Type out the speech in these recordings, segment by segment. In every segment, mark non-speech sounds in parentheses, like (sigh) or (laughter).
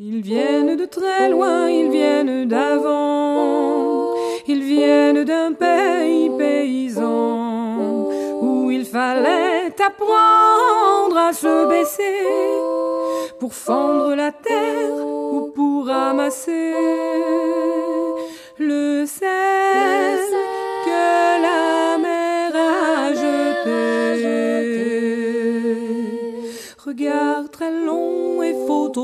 Ils viennent de très loin, ils viennent d'avant, ils viennent d'un pays paysan où il fallait apprendre à se baisser pour fendre la terre ou pour ramasser le sel que la mer a jeté. Regard très long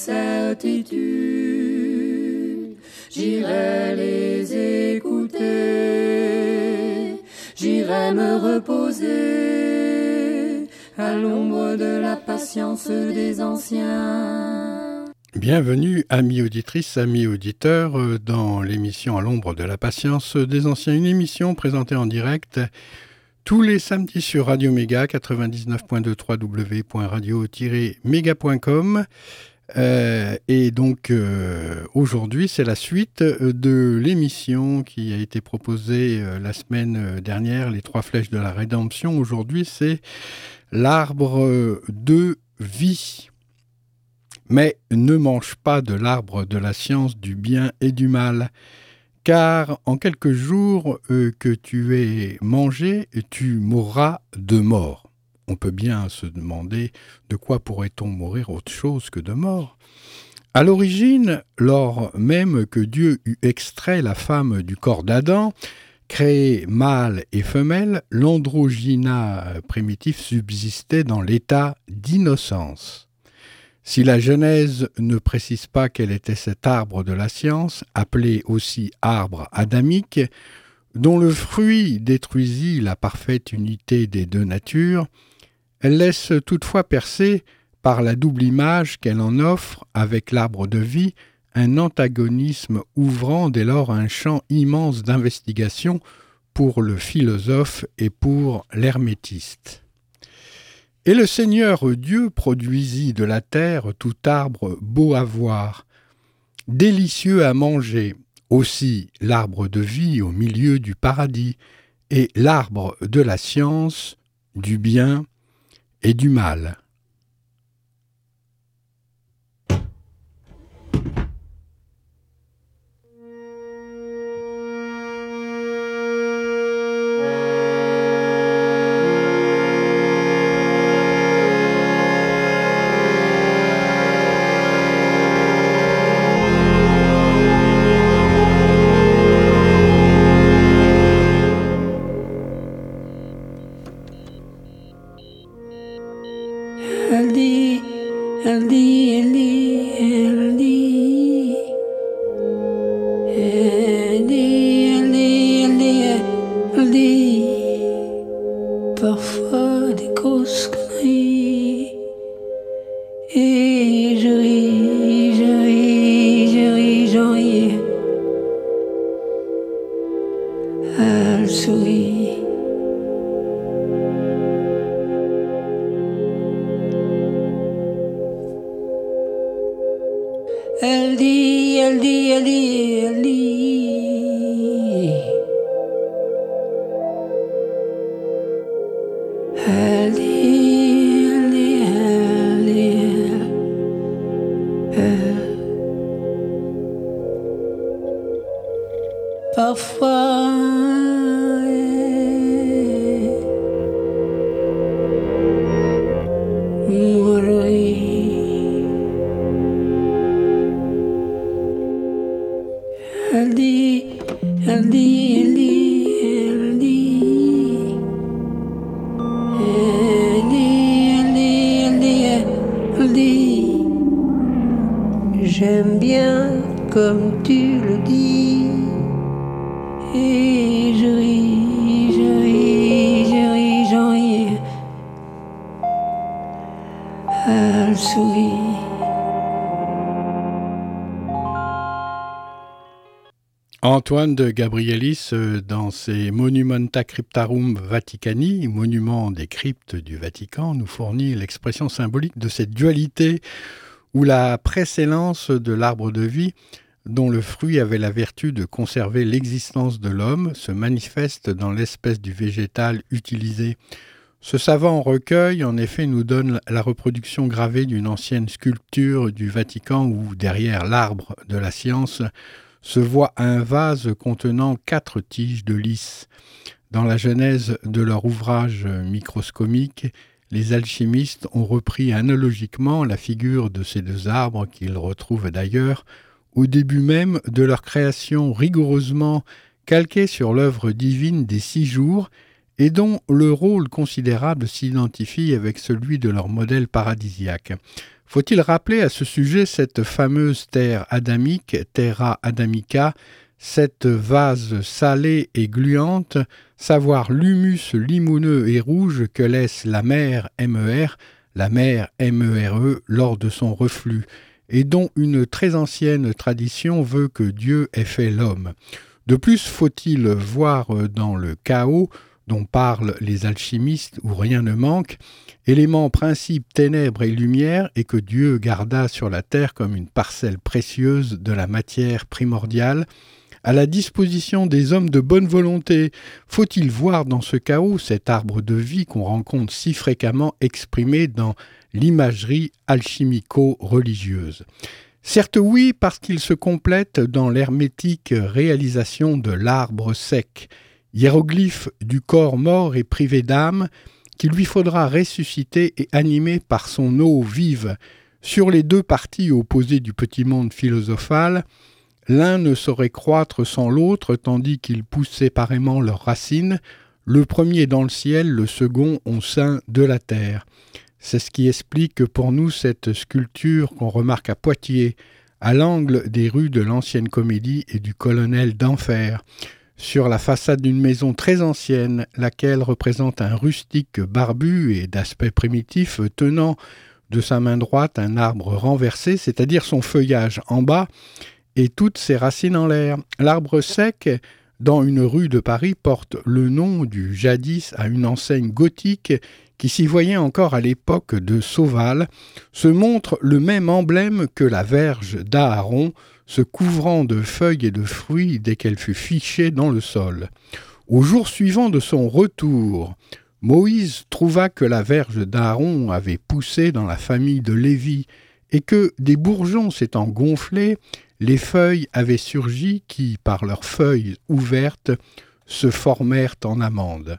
Certitudes, j'irai les écouter, j'irai me reposer à l'ombre de la patience des anciens. Bienvenue, amis auditrices, amis auditeurs, euh, dans l'émission À l'ombre de la patience des anciens, une émission présentée en direct tous les samedis sur Radio Méga 99.2 www.radio-méga.com. Euh, et donc euh, aujourd'hui, c'est la suite euh, de l'émission qui a été proposée la semaine dernière, Les Trois Flèches de la Rédemption. Aujourd'hui, c'est l'arbre de vie. Mais ne mange pas de l'arbre de la science du bien et du mal, car en quelques jours que tu es mangé, tu mourras de mort. On peut bien se demander de quoi pourrait-on mourir autre chose que de mort. À l'origine, lors même que Dieu eut extrait la femme du corps d'Adam, créé mâle et femelle, l'androgyna primitif subsistait dans l'état d'innocence. Si la Genèse ne précise pas quel était cet arbre de la science, appelé aussi arbre adamique, dont le fruit détruisit la parfaite unité des deux natures, elle laisse toutefois percer, par la double image qu'elle en offre avec l'arbre de vie, un antagonisme ouvrant dès lors un champ immense d'investigation pour le philosophe et pour l'hermétiste. Et le Seigneur Dieu produisit de la terre tout arbre beau à voir, délicieux à manger, aussi l'arbre de vie au milieu du paradis, et l'arbre de la science, du bien et du mal. Antoine de Gabrielis, euh, dans ses Monumenta Cryptarum Vaticani, monuments des cryptes du Vatican, nous fournit l'expression symbolique de cette dualité où la précédence de l'arbre de vie, dont le fruit avait la vertu de conserver l'existence de l'homme, se manifeste dans l'espèce du végétal utilisé. Ce savant recueil, en effet, nous donne la reproduction gravée d'une ancienne sculpture du Vatican où, derrière l'arbre de la science, se voit un vase contenant quatre tiges de lys. Dans la genèse de leur ouvrage microscomique, les alchimistes ont repris analogiquement la figure de ces deux arbres qu'ils retrouvent d'ailleurs au début même de leur création rigoureusement calquée sur l'œuvre divine des six jours et dont le rôle considérable s'identifie avec celui de leur modèle paradisiaque. Faut-il rappeler à ce sujet cette fameuse terre adamique, terra adamica, cette vase salée et gluante, savoir l'humus limoneux et rouge que laisse la mer MER, la mer MERE, e, lors de son reflux, et dont une très ancienne tradition veut que Dieu ait fait l'homme. De plus, faut-il voir dans le chaos dont parlent les alchimistes où rien ne manque, élément principe ténèbres et lumière, et que Dieu garda sur la terre comme une parcelle précieuse de la matière primordiale, à la disposition des hommes de bonne volonté. Faut-il voir dans ce chaos cet arbre de vie qu'on rencontre si fréquemment exprimé dans l'imagerie alchimico-religieuse? Certes oui, parce qu'il se complète dans l'hermétique réalisation de l'arbre sec, hiéroglyphe du corps mort et privé d'âme, qu'il lui faudra ressusciter et animer par son eau vive. Sur les deux parties opposées du petit monde philosophal, l'un ne saurait croître sans l'autre, tandis qu'ils poussent séparément leurs racines, le premier dans le ciel, le second au sein de la terre. C'est ce qui explique pour nous cette sculpture qu'on remarque à Poitiers, à l'angle des rues de l'ancienne comédie et du colonel d'enfer sur la façade d'une maison très ancienne, laquelle représente un rustique barbu et d'aspect primitif tenant de sa main droite un arbre renversé, c'est-à-dire son feuillage en bas et toutes ses racines en l'air. L'arbre sec, dans une rue de Paris, porte le nom du jadis à une enseigne gothique qui s'y voyait encore à l'époque de Sauval, se montre le même emblème que la verge d'Aaron, se couvrant de feuilles et de fruits dès qu'elle fut fichée dans le sol. Au jour suivant de son retour, Moïse trouva que la verge d'Aaron avait poussé dans la famille de Lévi, et que, des bourgeons s'étant gonflés, les feuilles avaient surgi qui, par leurs feuilles ouvertes, se formèrent en amandes.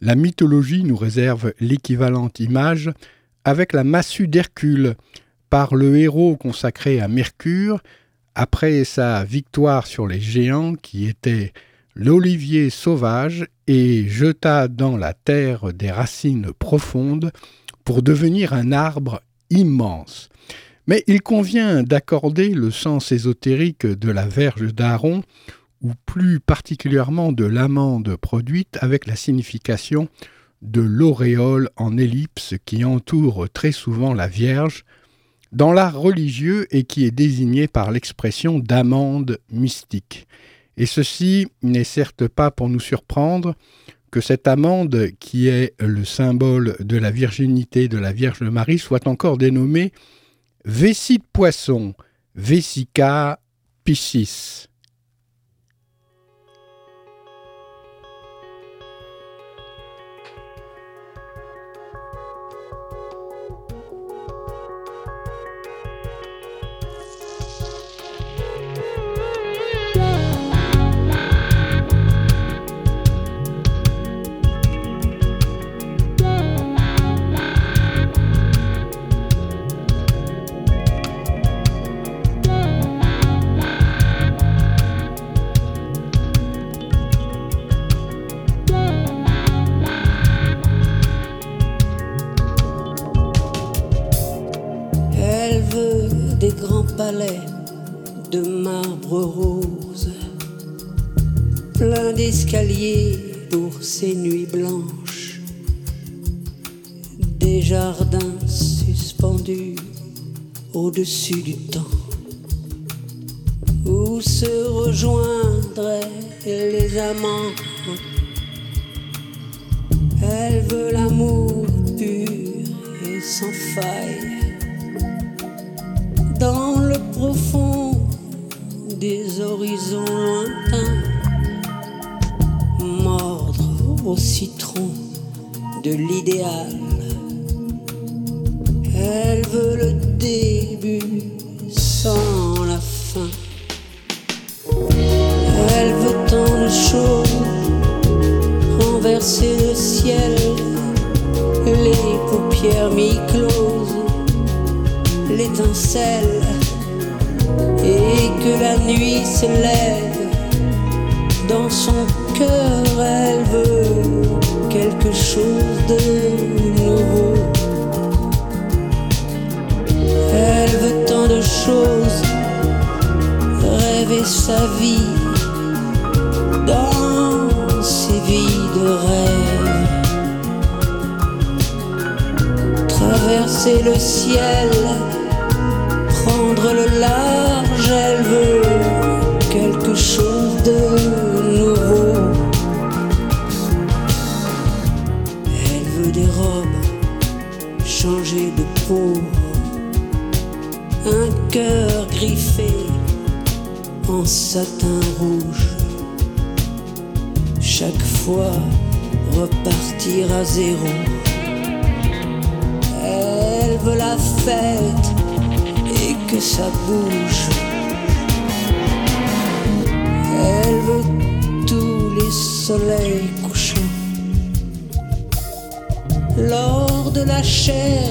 La mythologie nous réserve l'équivalente image avec la massue d'Hercule, par le héros consacré à Mercure, après sa victoire sur les géants qui étaient l'olivier sauvage et jeta dans la terre des racines profondes pour devenir un arbre immense. Mais il convient d'accorder le sens ésotérique de la verge d'Aaron, ou plus particulièrement de l'amande produite avec la signification de l'auréole en ellipse qui entoure très souvent la Vierge, dans l'art religieux et qui est désigné par l'expression d'amande mystique. Et ceci n'est certes pas pour nous surprendre que cette amande, qui est le symbole de la virginité de la Vierge Marie, soit encore dénommée vessie de poisson, Vesica piscis. Pour ces nuits blanches, des jardins suspendus suspendu au-dessus du temps, où se rejoindraient les amants? Elle veut l'amour pur et sans faille, dans le profond des horizons lointains, au citron de l'idéal. Elle veut le début sans la fin. Elle veut tant de choses, renverser le ciel, les paupières mi-closes, l'étincelle, et que la nuit se lève dans son cœur. Elle veut quelque chose de nouveau. Elle veut tant de choses, rêver sa vie dans ses vies de rêve. Traverser le ciel, prendre le large, elle veut cœur griffé en satin rouge. Chaque fois repartir à zéro. Elle veut la fête et que ça bouge. Elle veut tous les soleils couchants. Lors de la chair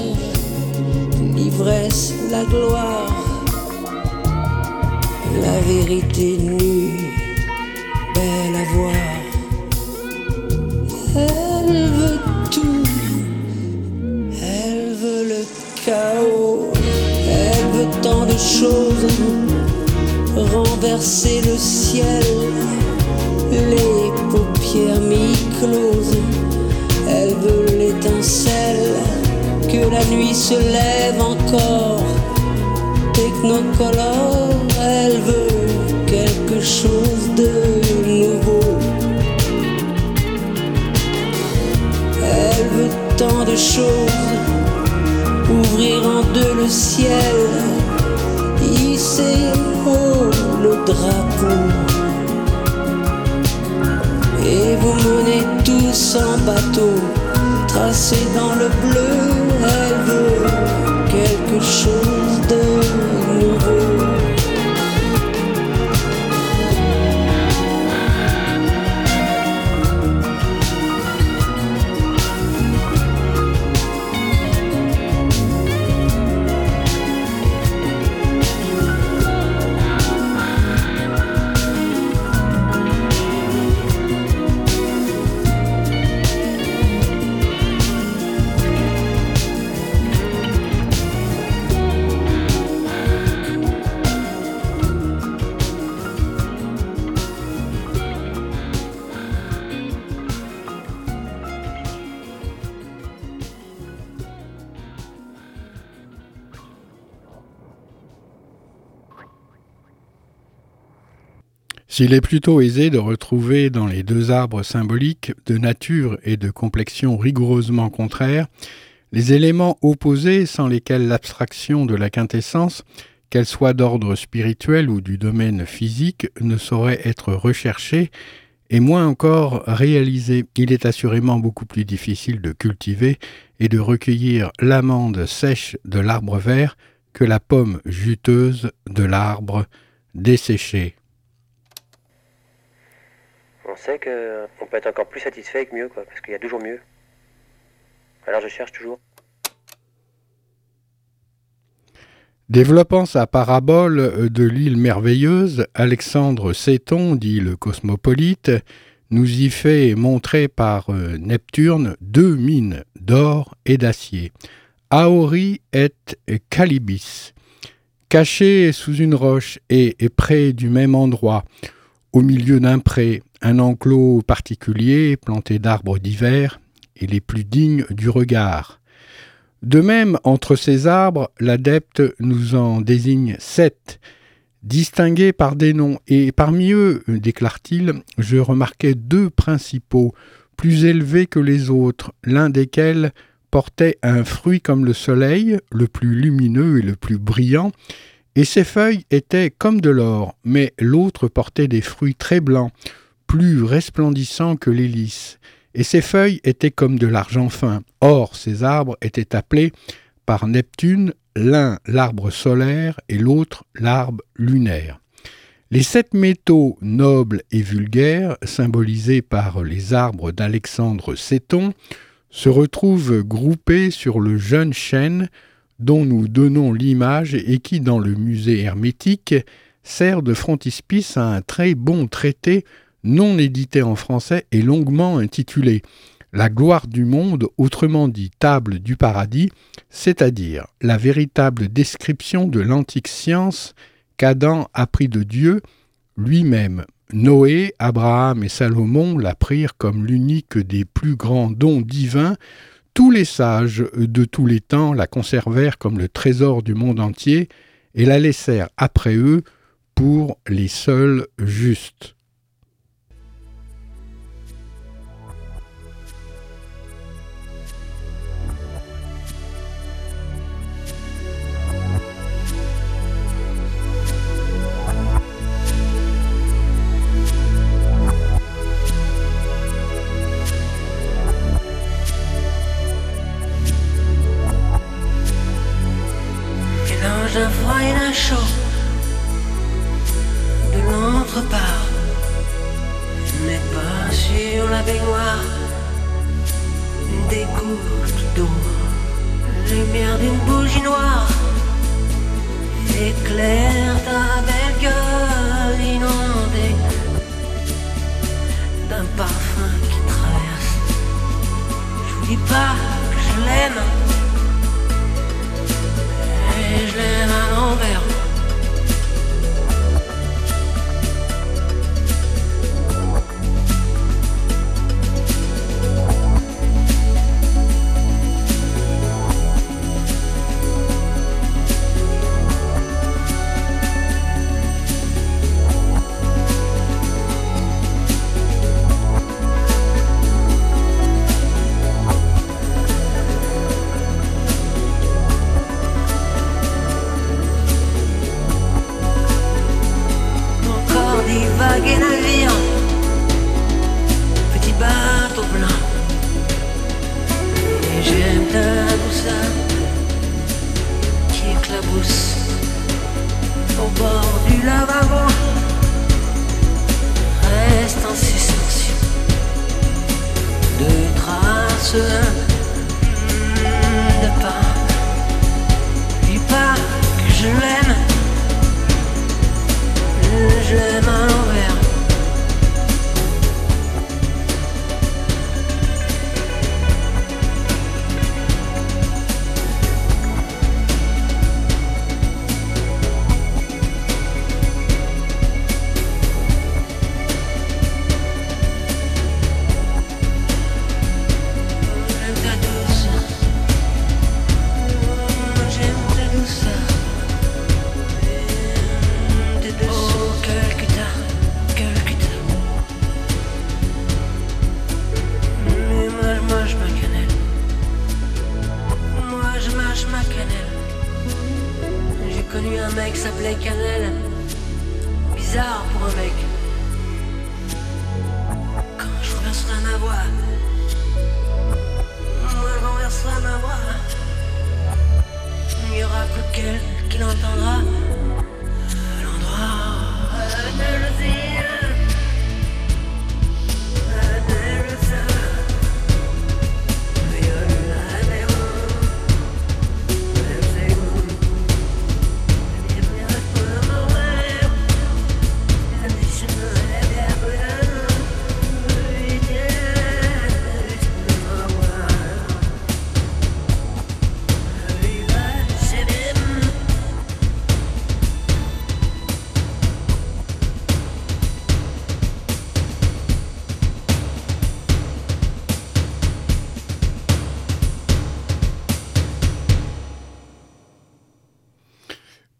l'ivresse, la gloire, la vérité nue, belle à voir. Elle veut tout, elle veut le chaos, elle veut tant de choses, renverser le ciel, les paupières mi-closes, elle veut l'étincelle. Que la nuit se lève encore. Technocolore, chose de nouveau. Elle veut tant de choses, ouvrir en deux le ciel, hisser haut le drapeau. Et vous menez tous en bateau tracé dans le bleu, elle veut quelque chose de S'il est plutôt aisé de retrouver dans les deux arbres symboliques, de nature et de complexion rigoureusement contraires, les éléments opposés sans lesquels l'abstraction de la quintessence, qu'elle soit d'ordre spirituel ou du domaine physique, ne saurait être recherchée, et moins encore réalisée. Il est assurément beaucoup plus difficile de cultiver et de recueillir l'amande sèche de l'arbre vert que la pomme juteuse de l'arbre desséché on sait qu'on peut être encore plus satisfait avec mieux, parce qu'il y a toujours mieux. Alors je cherche toujours. Développant sa parabole de l'île merveilleuse, Alexandre Séton, dit le cosmopolite, nous y fait montrer par euh, Neptune deux mines d'or et d'acier, Aori et Calibis, cachées sous une roche et près du même endroit, au milieu d'un pré, un enclos particulier planté d'arbres divers et les plus dignes du regard. De même, entre ces arbres, l'adepte nous en désigne sept, distingués par des noms, et parmi eux, déclare-t-il, je remarquais deux principaux, plus élevés que les autres, l'un desquels portait un fruit comme le soleil, le plus lumineux et le plus brillant, et ses feuilles étaient comme de l'or, mais l'autre portait des fruits très blancs, plus resplendissants que les et ses feuilles étaient comme de l'argent fin. Or, ces arbres étaient appelés par Neptune l'un l'arbre solaire et l'autre l'arbre lunaire. Les sept métaux nobles et vulgaires, symbolisés par les arbres d'Alexandre Séton, se retrouvent groupés sur le jeune chêne dont nous donnons l'image et qui, dans le musée hermétique, sert de frontispice à un très bon traité non édité en français et longuement intitulé La gloire du monde, autrement dit Table du paradis, c'est-à-dire la véritable description de l'antique science qu'Adam apprit de Dieu lui-même. Noé, Abraham et Salomon l'apprirent comme l'unique des plus grands dons divins. Tous les sages de tous les temps la conservèrent comme le trésor du monde entier et la laissèrent après eux pour les seuls justes. De notre part, mais pas sur la baignoire. Des gouttes d'eau, lumière d'une bougie noire, éclaire ta belle gueule inondée d'un parfum qui traverse. Je vous dis pas que je l'aime. vagues et hein. petit bateau blanc. Et j'aime ta douceur qui éclabousse au bord du lavabo. Reste en suspension de traces.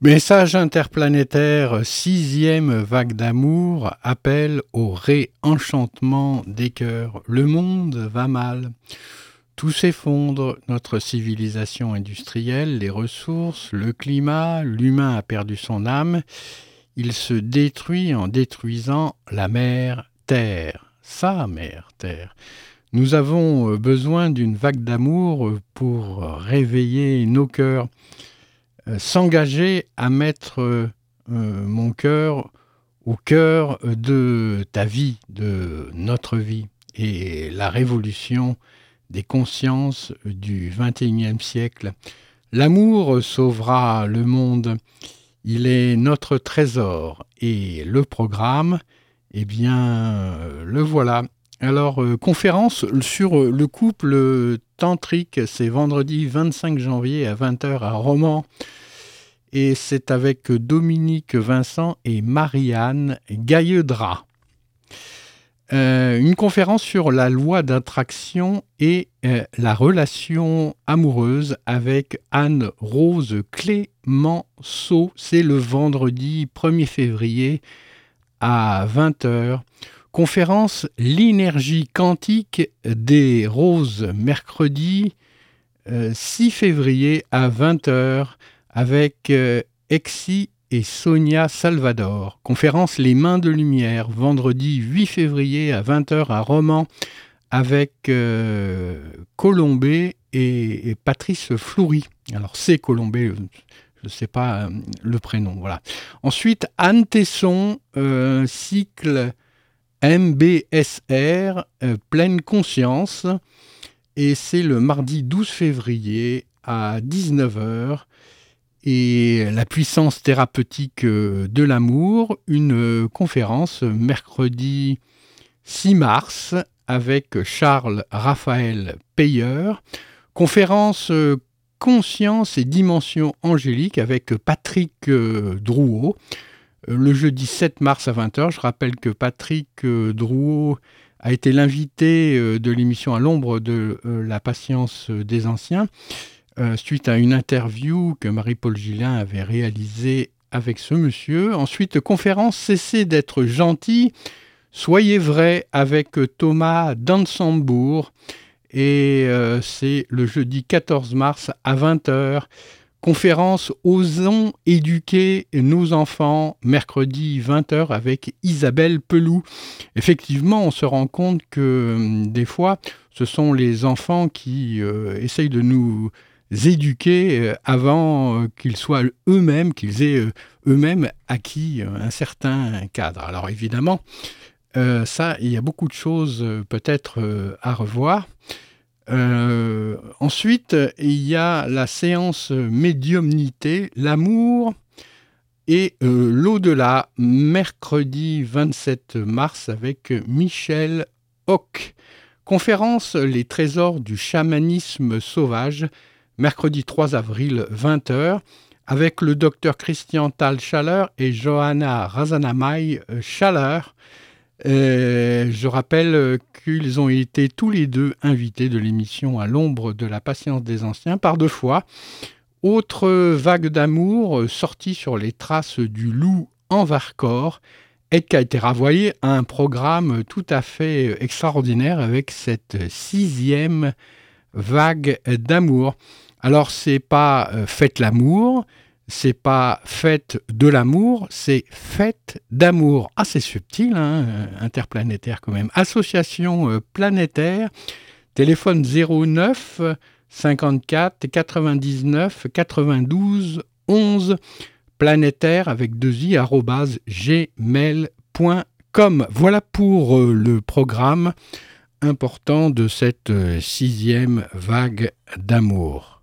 Message interplanétaire, sixième vague d'amour, appelle au réenchantement des cœurs. Le monde va mal. Tout s'effondre, notre civilisation industrielle, les ressources, le climat, l'humain a perdu son âme. Il se détruit en détruisant la mère Terre, sa mère Terre. Nous avons besoin d'une vague d'amour pour réveiller nos cœurs. Euh, s'engager à mettre euh, mon cœur au cœur de ta vie, de notre vie, et la révolution des consciences du XXIe siècle. L'amour sauvera le monde. Il est notre trésor et le programme, eh bien, le voilà. Alors, euh, conférence sur le couple tantrique, c'est vendredi 25 janvier à 20h à Romans. Et c'est avec Dominique Vincent et Marianne Gailledra. Euh, une conférence sur la loi d'attraction et euh, la relation amoureuse avec Anne-Rose Clémenceau. C'est le vendredi 1er février à 20h. Conférence L'énergie quantique des roses, mercredi 6 euh, février à 20h avec euh, Exi et Sonia Salvador. Conférence Les Mains de Lumière, vendredi 8 février à 20h à Romans avec euh, Colombé et, Patrice Floury. Alors c'est Colombé, je ne sais pas le prénom. Voilà. Ensuite, Anne Tesson, cycle MBSR, euh, pleine conscience, et c'est le mardi 12 février à 19h. Et la puissance thérapeutique euh, de l'amour, une conférence mercredi 6 mars avec Charles Raphaël Payeur. Conférence euh, Conscience et Dimension angélique avec Patrick Drouot le jeudi 7 mars à 20h. Je rappelle que Patrick euh, Drouot a été l'invité euh, de l'émission à l'ombre de euh, la patience des anciens, suite à une interview que Marie-Paul Gillin avait réalisée avec ce monsieur. Ensuite, conférence Cessez d'être gentil, soyez vrai avec Thomas Dansembourg. Et c'est le jeudi 14 mars à 20h Conférence Osons éduquer nos enfants, mercredi 20h avec Isabelle Pelou. Effectivement, on se rend compte que hum, des fois, ce sont les enfants qui euh, essayent de nous éduquer euh, avant euh, qu'ils soient eux-mêmes, qu'ils aient eux-mêmes acquis un certain cadre. Alors évidemment, ça, il y a beaucoup de choses peut-être à revoir. Euh, ensuite, il y a la séance médiumnité, l'amour et euh, l'au-delà, mercredi 27 mars avec Michel Hock. Conférence Les trésors du chamanisme sauvage, mercredi 3 avril 20h, avec le docteur Christian Tal Chaleur et Johanna Razanamay Chaleur. Euh, je rappelle qu'ils ont été tous les deux invités de l'émission À l'ombre de la patience des anciens par deux fois. Autre vague d'amour sortie sur les traces du loup en Varcor et qui a été ravoyé à un programme tout à fait extraordinaire avec cette sixième vague d'amour. Alors c'est pas euh, Faites l'amour, c'est pas fête de l'amour, c'est fête d'amour. Ah, c'est subtil, hein, euh, interplanétaire quand même. Association euh, planétaire, téléphone 09 54 99 92 11 planétaire avec deux i gmail.com. Voilà pour euh, le programme important de cette sixième vague d'amour.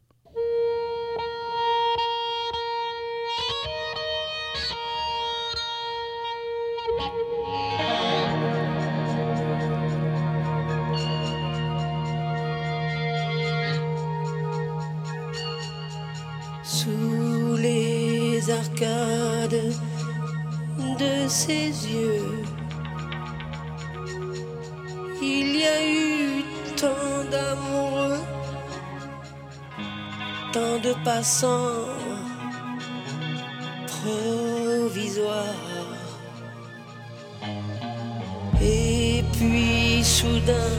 Ses yeux. Il y a eu tant d'amoureux, tant de passants provisoire. Et puis soudain,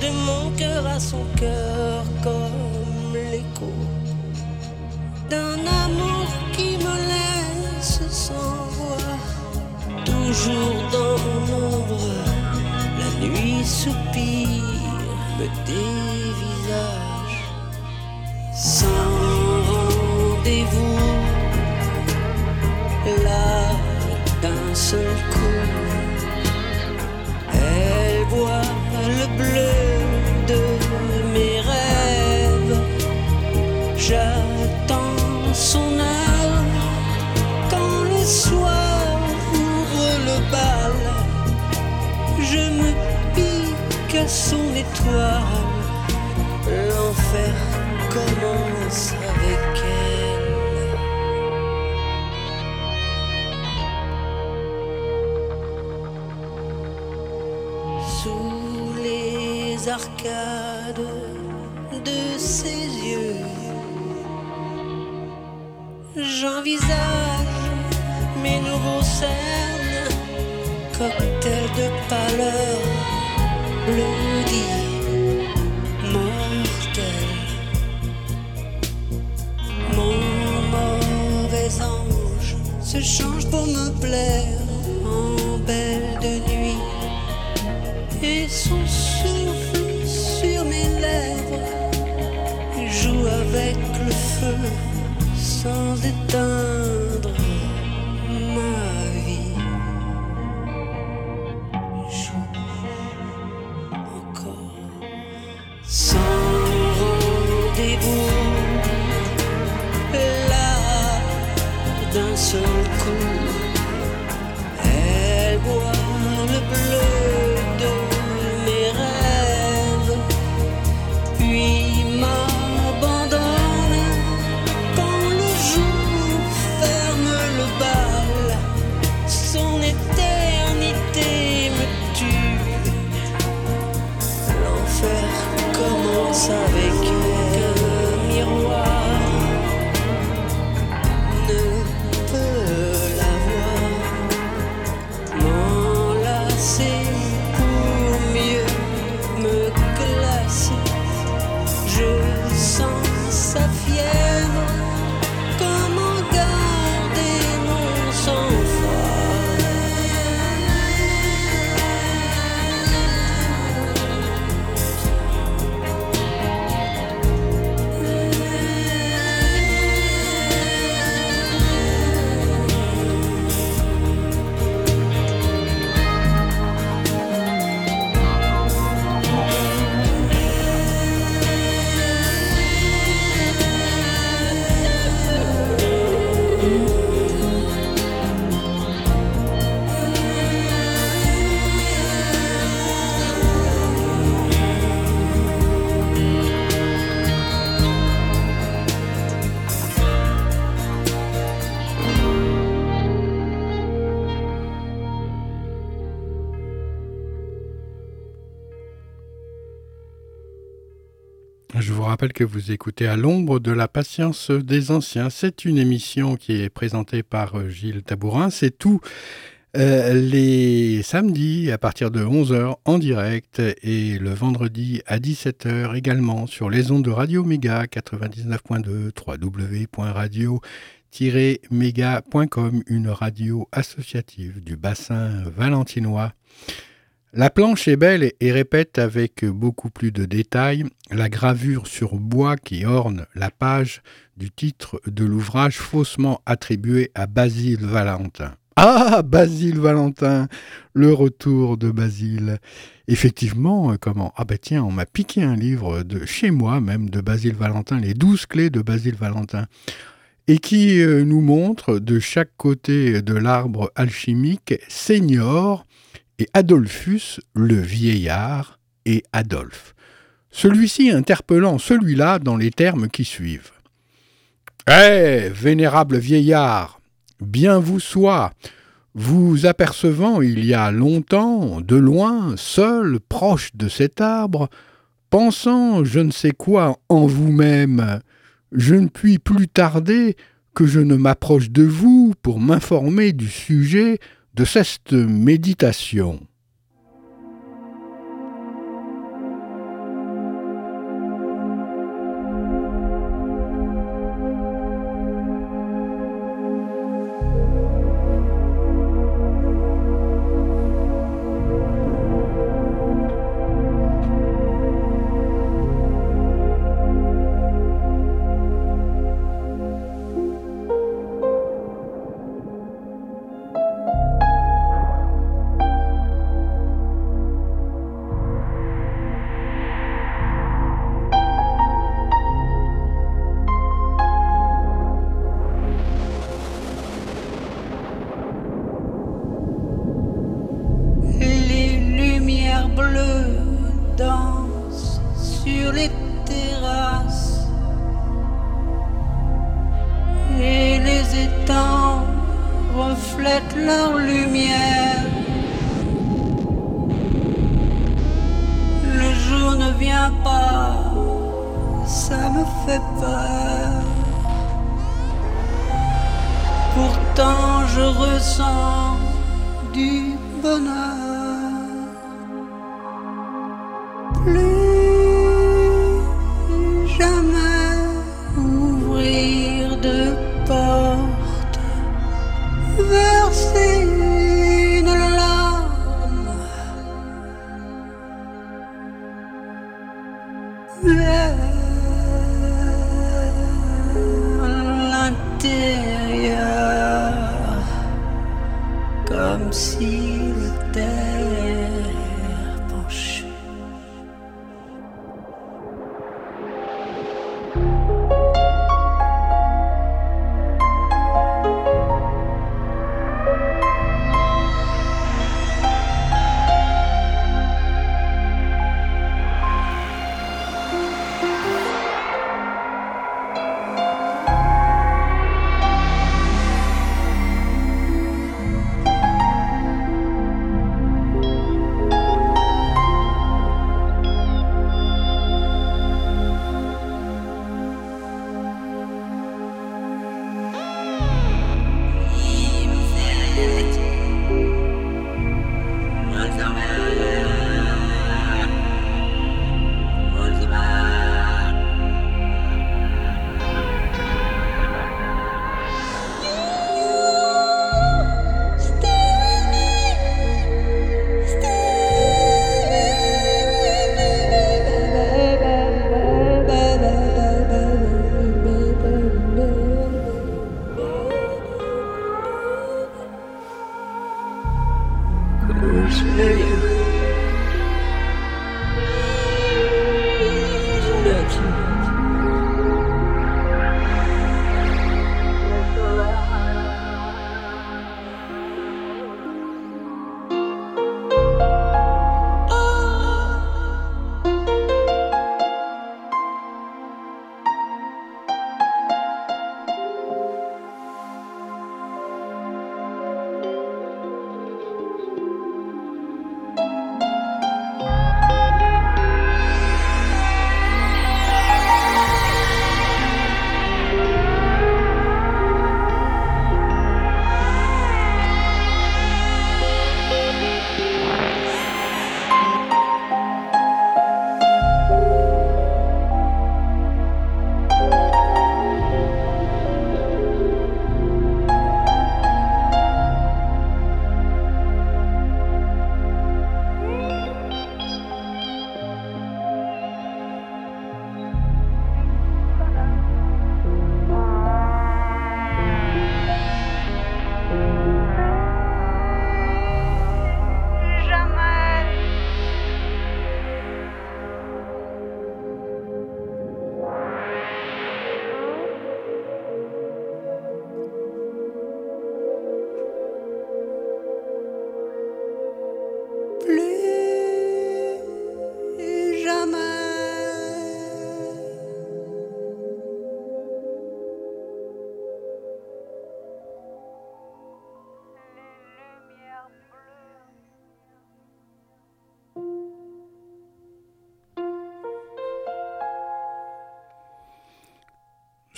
de mon cœur à son cœur, comme l'écho d'un amour qui me laisse sans toujours dans mon ombre, la nuit soupire, me dévisage, sans rendez-vous, là d'un seul coup, L'enfer commence avec elle. Sous les arcades de ses yeux, j'envisage mes nouveaux cernes, cocktail de pâleur, bloody, pour me plaire en belle de nuit. Et son Je vous rappelle que vous écoutez à l'ombre de la patience des anciens. C'est une émission qui est présentée par euh, Gilles Tabourin. C'est tout euh, les samedis à partir de 11h en direct et le vendredi à 17h également sur les ondes de Radio Méga 99.2 www.radio-méga.com, une radio associative du bassin valentinois. La planche est belle et répète avec beaucoup plus de détails la gravure sur bois qui orne la page du titre de l'ouvrage faussement attribué à Basile Valentin. Ah, Basile Valentin, le retour de Basile. Effectivement, euh, comment? Ah ben tiens, on m'a piqué un livre de chez moi même de Basile Valentin, les douze clés de Basile Valentin, et qui euh, nous montre de chaque côté de l'arbre alchimique Seigneur et Adolphus le vieillard et Adolphe. Celui-ci interpellant celui-là dans les termes qui suivent. Eh, vénérable vieillard, bien vous soit, vous apercevant il y a longtemps, de loin, seul, proche de cet arbre, pensant je ne sais quoi en vous-même, je ne puis plus tarder que je ne m'approche de vous pour m'informer du sujet de cette méditation.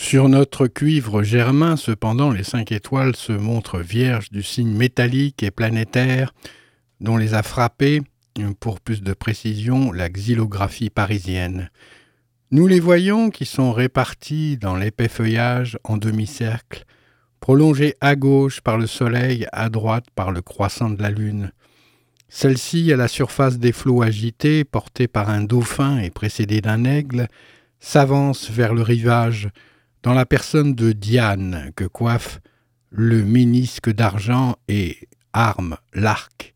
Sur notre cuivre germain, cependant, les cinq étoiles se montrent vierges du signe métallique et planétaire dont les a frappées, pour plus de précision, la xylographie parisienne. Nous les voyons qui sont répartis dans l'épais feuillage en demi-cercle, prolongés à gauche par le soleil, à droite par le croissant de la lune. Celle-ci, à la surface des flots agités, portée par un dauphin et précédée d'un aigle, s'avance vers le rivage, dans la personne de Diane que coiffe le ménisque d'argent et arme l'arc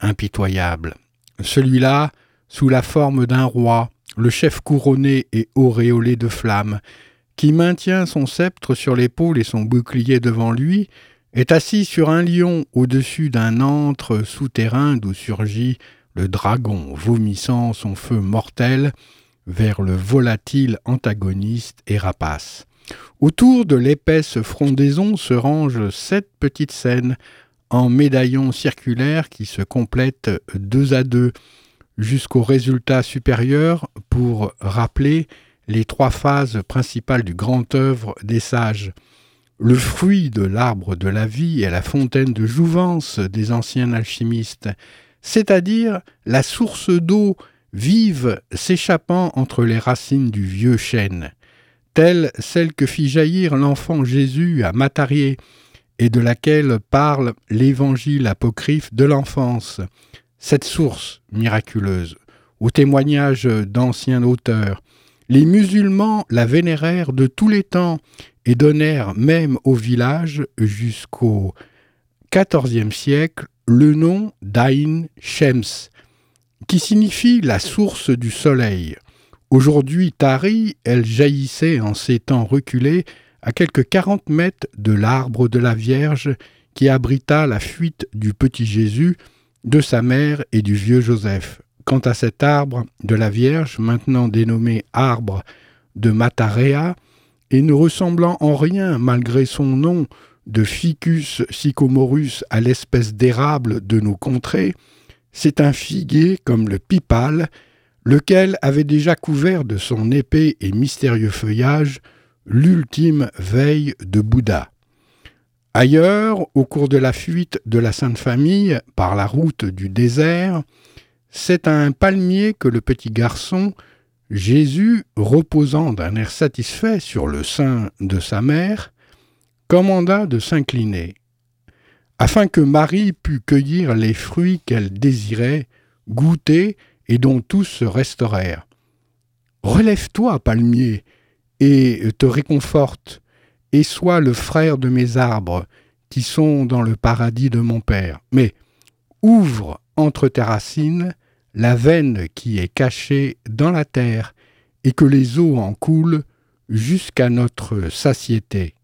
impitoyable. Celui-là, sous la forme d'un roi, le chef couronné et auréolé de flammes, qui maintient son sceptre sur l'épaule et son bouclier devant lui, est assis sur un lion au-dessus d'un antre souterrain d'où surgit le dragon vomissant son feu mortel vers le volatile antagoniste et rapace. Autour de l'épaisse frondaison se rangent sept petites scènes en médaillons circulaires qui se complètent deux à deux jusqu'au résultat supérieur pour rappeler les trois phases principales du grand œuvre des sages. Le fruit de l'arbre de la vie est la fontaine de jouvence des anciens alchimistes, c'est-à-dire la source d'eau vive s'échappant entre les racines du vieux chêne, telle celle que fit jaillir l'enfant Jésus à Matarié, et de laquelle parle l'évangile apocryphe de l'enfance, cette source miraculeuse, au témoignage d'anciens auteurs. Les musulmans la vénérèrent de tous les temps et donnèrent même au village jusqu'au XIVe siècle le nom d'Ain Shems, qui signifie la source du soleil. Aujourd'hui Tari, elle jaillissait en ces temps reculés à quelques quarante mètres de l'arbre de la Vierge qui abrita la fuite du petit Jésus, de sa mère et du vieux Joseph. Quant à cet arbre de la Vierge, maintenant dénommé arbre de Matarea, et ne ressemblant en rien, malgré son nom, de Ficus sycomorus à l'espèce d'érable de nos contrées, c'est un figuier comme le pipal, lequel avait déjà couvert de son épais et mystérieux feuillage l'ultime veille de Bouddha. Ailleurs, au cours de la fuite de la Sainte Famille par la route du désert, c'est à un palmier que le petit garçon, Jésus, reposant d'un air satisfait sur le sein de sa mère, commanda de s'incliner, afin que Marie pût cueillir les fruits qu'elle désirait, goûter et dont tous se restaurèrent. Relève-toi, palmier, et te réconforte, et sois le frère de mes arbres qui sont dans le paradis de mon Père. Mais ouvre entre tes racines la veine qui est cachée dans la terre, et que les eaux en coulent jusqu'à notre satiété.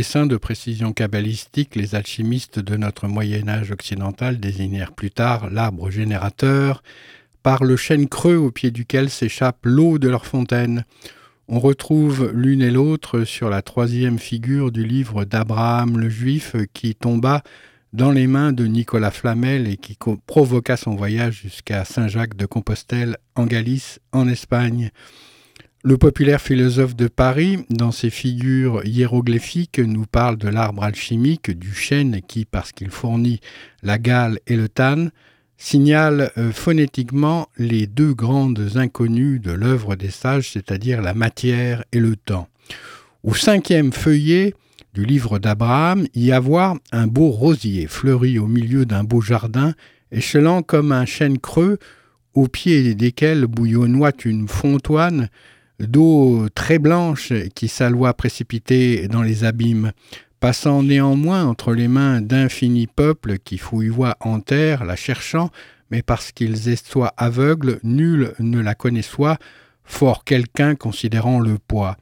Euh, le dessin de précision kabbalistique, les alchimistes de notre Moyen Âge occidental désignèrent plus tard l'arbre générateur par le chêne creux au pied duquel s'échappe l'eau de leur fontaine. On retrouve l'une et l'autre sur la troisième figure du livre d'Abraham le Juif qui tomba dans les mains de Nicolas Flamel et qui provoqua son voyage jusqu'à Saint-Jacques de Compostelle en Galice, en Espagne. Le populaire philosophe de Paris, dans ses figures hiéroglyphiques, nous parle de l'arbre alchimique, du chêne qui, parce qu'il fournit la gale et le tan, signale euh, phonétiquement les deux grandes inconnues de l'œuvre des sages, c'est-à-dire la matière et le temps. Au cinquième feuillet du livre d'Abraham, y avoir un beau rosier fleuri au milieu d'un beau jardin, échelant comme un chêne creux, au pied desquels bouillonnoie une fontoine d'eau très blanche qui s'alloit précipitée dans les abîmes, passant néanmoins entre les mains d'infinis peuples qui fouilloient en terre, la cherchant, mais parce qu'ils estoient aveugles, nul ne la connaissoit, fort quelqu'un considérant le poids.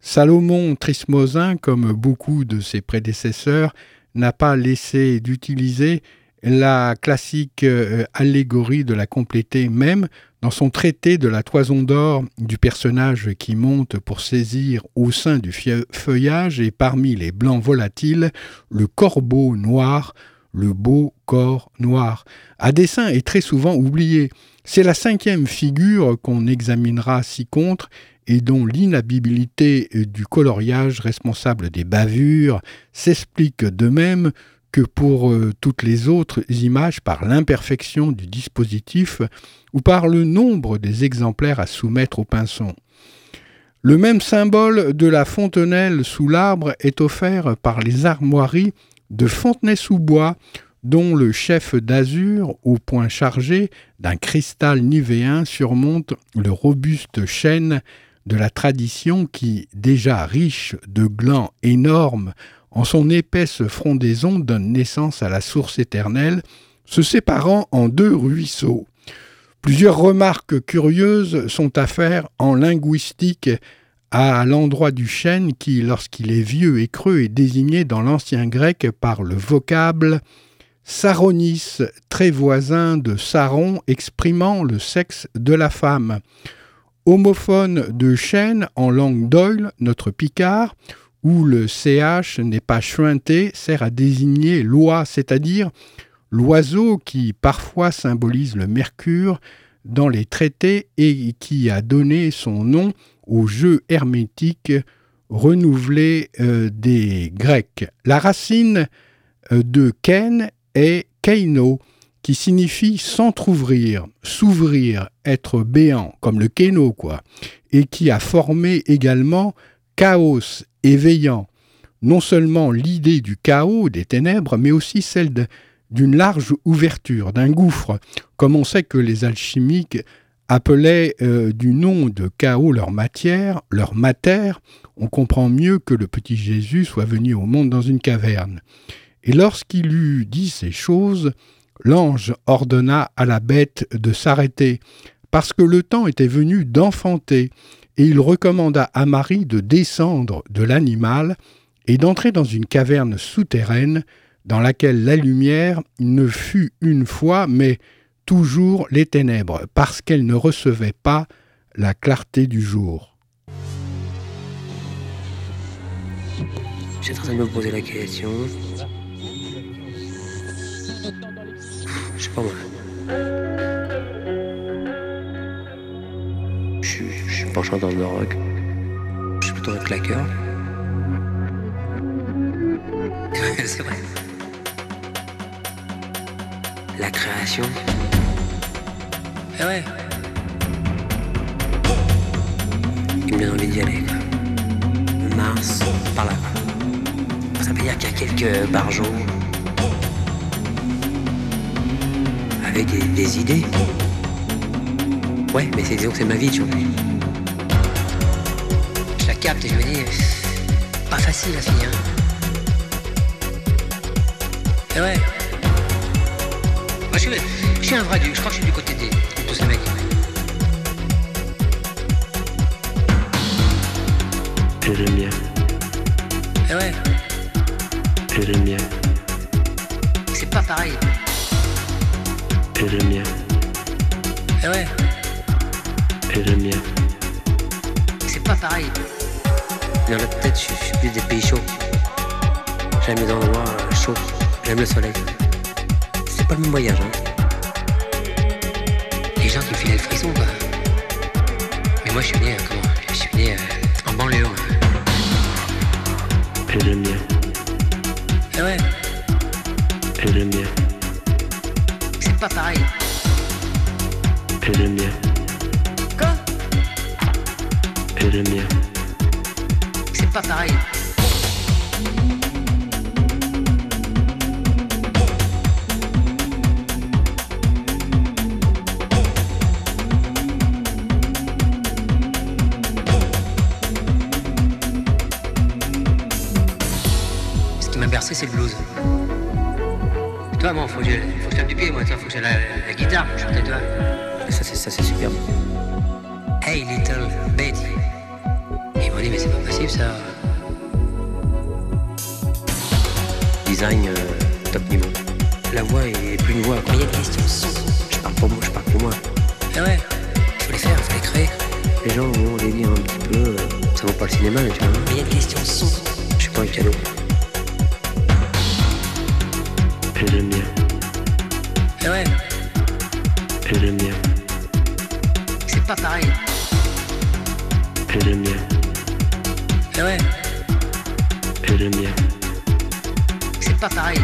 Salomon Trismosin, comme beaucoup de ses prédécesseurs, n'a pas laissé d'utiliser la classique euh, allégorie de la compléter même dans son traité de la toison d'or du personnage qui monte pour saisir au sein du feuillage et parmi les blancs volatiles le corbeau noir, le beau corps noir, à dessin est très souvent oublié. C'est la cinquième figure qu'on examinera ci-contre et dont l'inhabilité du coloriage responsable des bavures s'explique de même que pour euh, toutes les autres images par l'imperfection du dispositif ou par le nombre des exemplaires à soumettre au pinson. Le même symbole de la fontenelle sous l'arbre est offert par les armoiries de Fontenay-sous-Bois, dont le chef d'azur, au point chargé d'un cristal nivéen, surmonte le robuste chêne de la tradition qui, déjà riche de glands énormes en son épaisse frondaison donne naissance à la source éternelle, se séparant en deux ruisseaux. Plusieurs remarques curieuses sont à faire en linguistique à l'endroit du chêne qui, lorsqu'il est vieux et creux, est désigné dans l'ancien grec par le vocable saronis, très voisin de saron, exprimant le sexe de la femme. Homophone de chêne en langue d'oil, notre picard, où le CH n'est pas chuinté, sert à désigner l'oie, c'est-à-dire l'oiseau qui parfois symbolise le mercure dans les traités et qui a donné son nom au jeu hermétique renouvelé euh, des Grecs. La racine euh, de Ken est keino, qui signifie s'entr'ouvrir, s'ouvrir, être béant, comme le keno, quoi, et qui a formé également chaos éveillant non seulement l'idée du chaos, des ténèbres, mais aussi celle d'une large ouverture, d'un gouffre, comme on sait que les alchimiques appelaient euh, du nom de chaos leur matière, leur matière, on comprend mieux que le petit Jésus soit venu au monde dans une caverne. Et lorsqu'il eut dit ces choses, l'ange ordonna à la bête de s'arrêter, parce que le temps était venu d'enfanter, et il recommanda à Marie de descendre de l'animal et d'entrer dans une caverne souterraine dans laquelle la lumière ne fut une fois, mais toujours les ténèbres, parce qu'elle ne recevait pas la clarté du jour. J'ai train de me poser la question. Je pas moi. Penchant dans le rock. Je suis plutôt un claqueur. (laughs) C'est vrai. La création. Eh ouais. Il me donne envie d'y aller. Mars, par là. Ça veut dire qu'il y a quelques barjots. Avec des, des idées. Ouais, mais c'est disons que c'est ma vie, tu vois capte et je me dis, pas facile la fille. Hein. Et ouais. Moi, je, suis, je suis un vrai du, je crois que je suis du côté des, de tous les mecs. Eh ouais. J'aime bien. Et ouais. J'aime bien. C'est pas pareil. J'aime bien. Et ouais. J'aime bien. C'est pas pareil. Dans la tête, je suis plus des pays chauds. J'aime les endroits chauds. J'aime le soleil. C'est pas le même voyage, hein. Les gens qui me filaient le frisson, quoi. Mais moi, je suis né, euh, comment Je suis né euh, en banlieue. Et le mien. Ah ouais. Et le mien. C'est pas pareil. Mien. M'a bercé, c'est le blues. Toi, moi, faut que j'ai faut que j'ai du pied, moi, toi, faut que j'ai la, la guitare pour chanter, toi. Et Ça, c'est, ça, c'est superbe. Hey, little Betty. Et ils m'ont dit, mais c'est pas possible, ça. Design euh, top niveau. La voix est plus une voix. Quand il y a une question son, je parle pour moi, je parle pour moi. Ah ouais, faut les faire, faut les créer. Les gens vont les lire un petit peu, euh, ça vaut pas le cinéma, mais tu vois. Mais il y a une question son. Je suis pas un cadeau. Ouais. Mien. C'est pas pareil. Ouais. Mien. C'est pas pareil.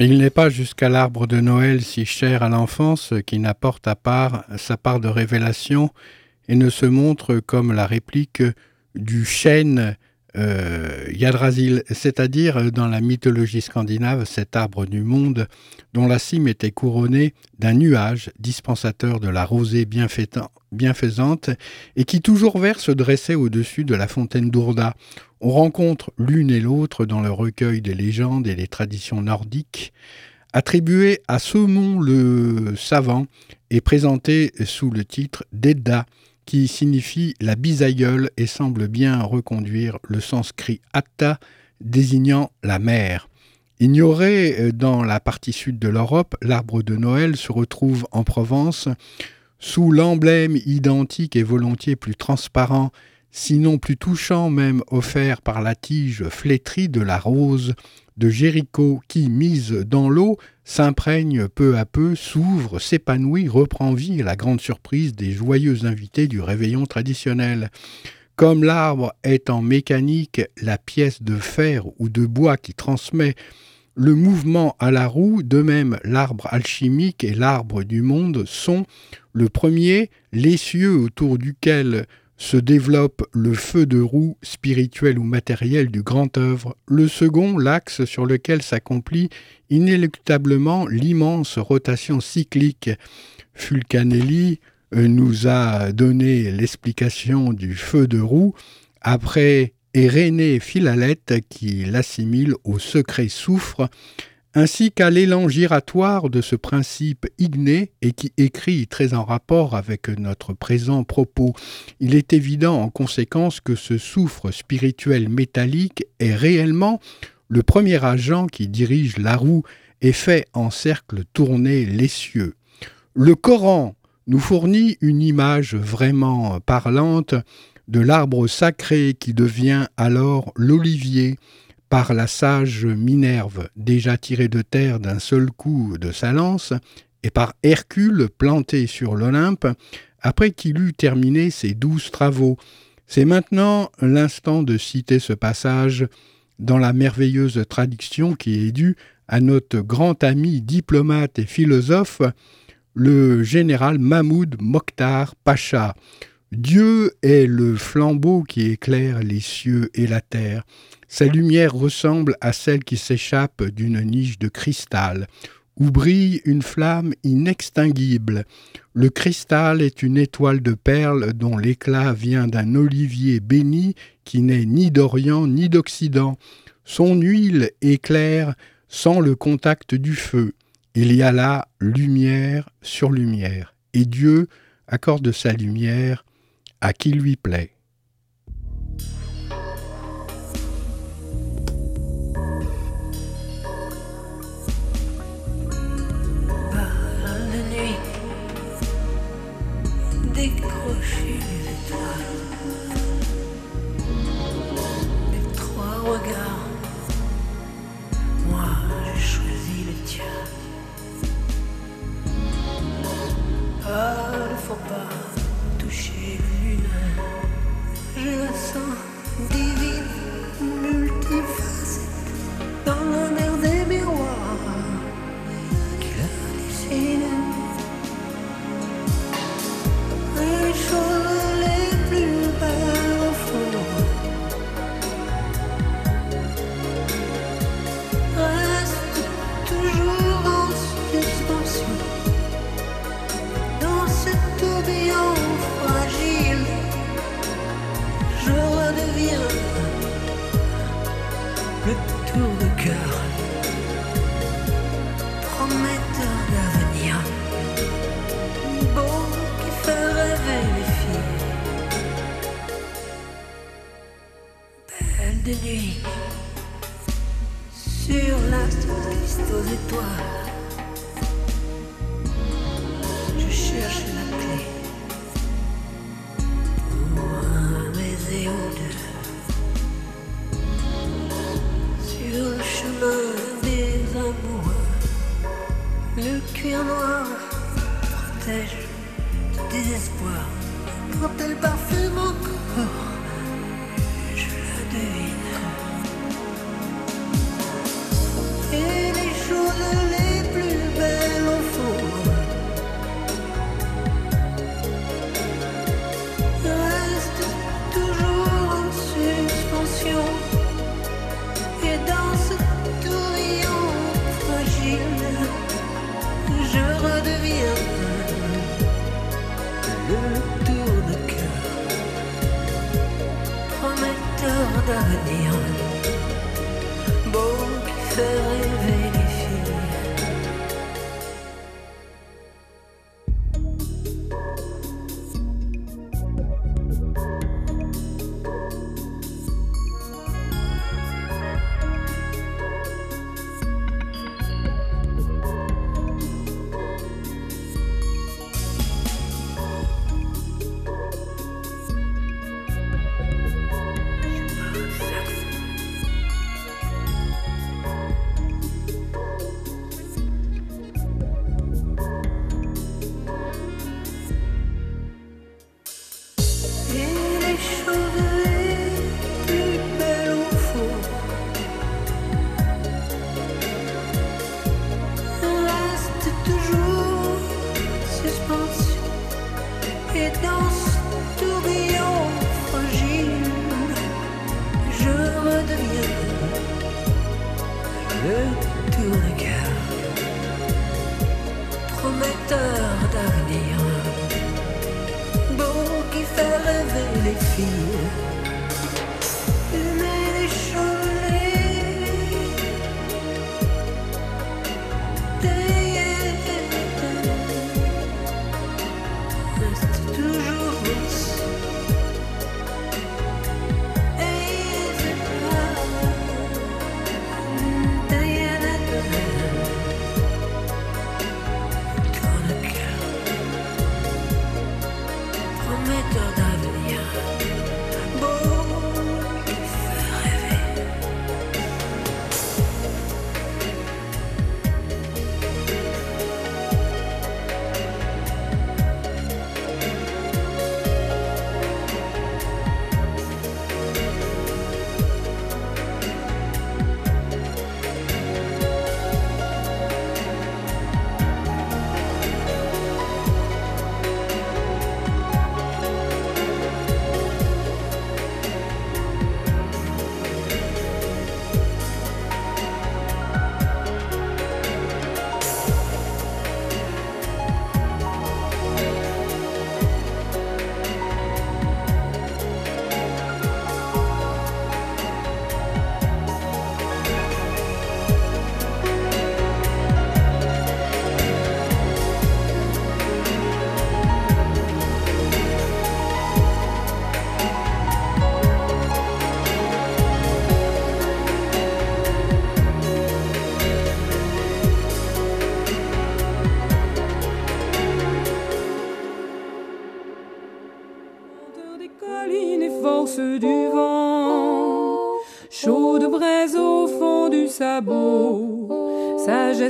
Il n'est pas jusqu'à l'arbre de Noël si cher à l'enfance qui n'apporte à part sa part de révélation et ne se montre comme la réplique du chêne euh, c'est-à-dire dans la mythologie scandinave cet arbre du monde dont la cime était couronnée d'un nuage dispensateur de la rosée bienfaitant- bienfaisante et qui toujours vert se dressait au-dessus de la fontaine d'Ourda. On rencontre l'une et l'autre dans le recueil des légendes et des traditions nordiques, attribué à Saumon le savant et présenté sous le titre d'Edda, qui signifie la bisaïeule et semble bien reconduire le sanskrit atta, désignant la mer. Ignoré euh, dans la partie sud de l'Europe, l'arbre de Noël se retrouve en Provence sous l'emblème identique et volontiers plus transparent, sinon plus touchant même offert par la tige flétrie de la rose de Jéricho qui, mise dans l'eau, s'imprègne peu à peu, s'ouvre, s'épanouit, reprend vie à la grande surprise des joyeux invités du réveillon traditionnel. Comme l'arbre est en mécanique la pièce de fer ou de bois qui transmet le mouvement à la roue, de même l'arbre alchimique et l'arbre du monde sont le premier l'essieu autour duquel se développe le feu de roue spirituel ou matériel du grand œuvre, le second l'axe sur lequel s'accomplit inéluctablement l'immense rotation cyclique. Fulcanelli euh, nous a donné l'explication du feu de roue après Irénée Philalette qui l'assimile au secret soufre ainsi qu'à l'élan giratoire de ce principe igné et qui écrit très en rapport avec notre présent propos. Il est évident en conséquence que ce soufre spirituel métallique est réellement le premier agent qui dirige la roue et fait en cercle tourner les cieux. Le Coran nous fournit une image vraiment parlante de l'arbre sacré qui devient alors l'olivier, par la sage Minerve, déjà tirée de terre d'un seul coup de sa lance, et par Hercule planté sur l'Olympe, après qu'il eut terminé ses douze travaux. C'est maintenant l'instant de citer ce passage dans la merveilleuse traduction qui est due à notre grand ami diplomate et philosophe, le général Mahmoud Mokhtar Pacha. Dieu est le flambeau qui éclaire les cieux et la terre. Sa lumière ressemble à celle qui s'échappe d'une niche de cristal, où brille une flamme inextinguible. Le cristal est une étoile de perles dont l'éclat vient d'un olivier béni qui n'est ni d'Orient ni d'Occident. Son huile éclaire sans le contact du feu. Il y a là lumière sur lumière, et Dieu accorde sa lumière à qui lui plaît. décroché de toi. Les étoiles. trois regards, moi j'ai choisi le tien. Ah.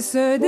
se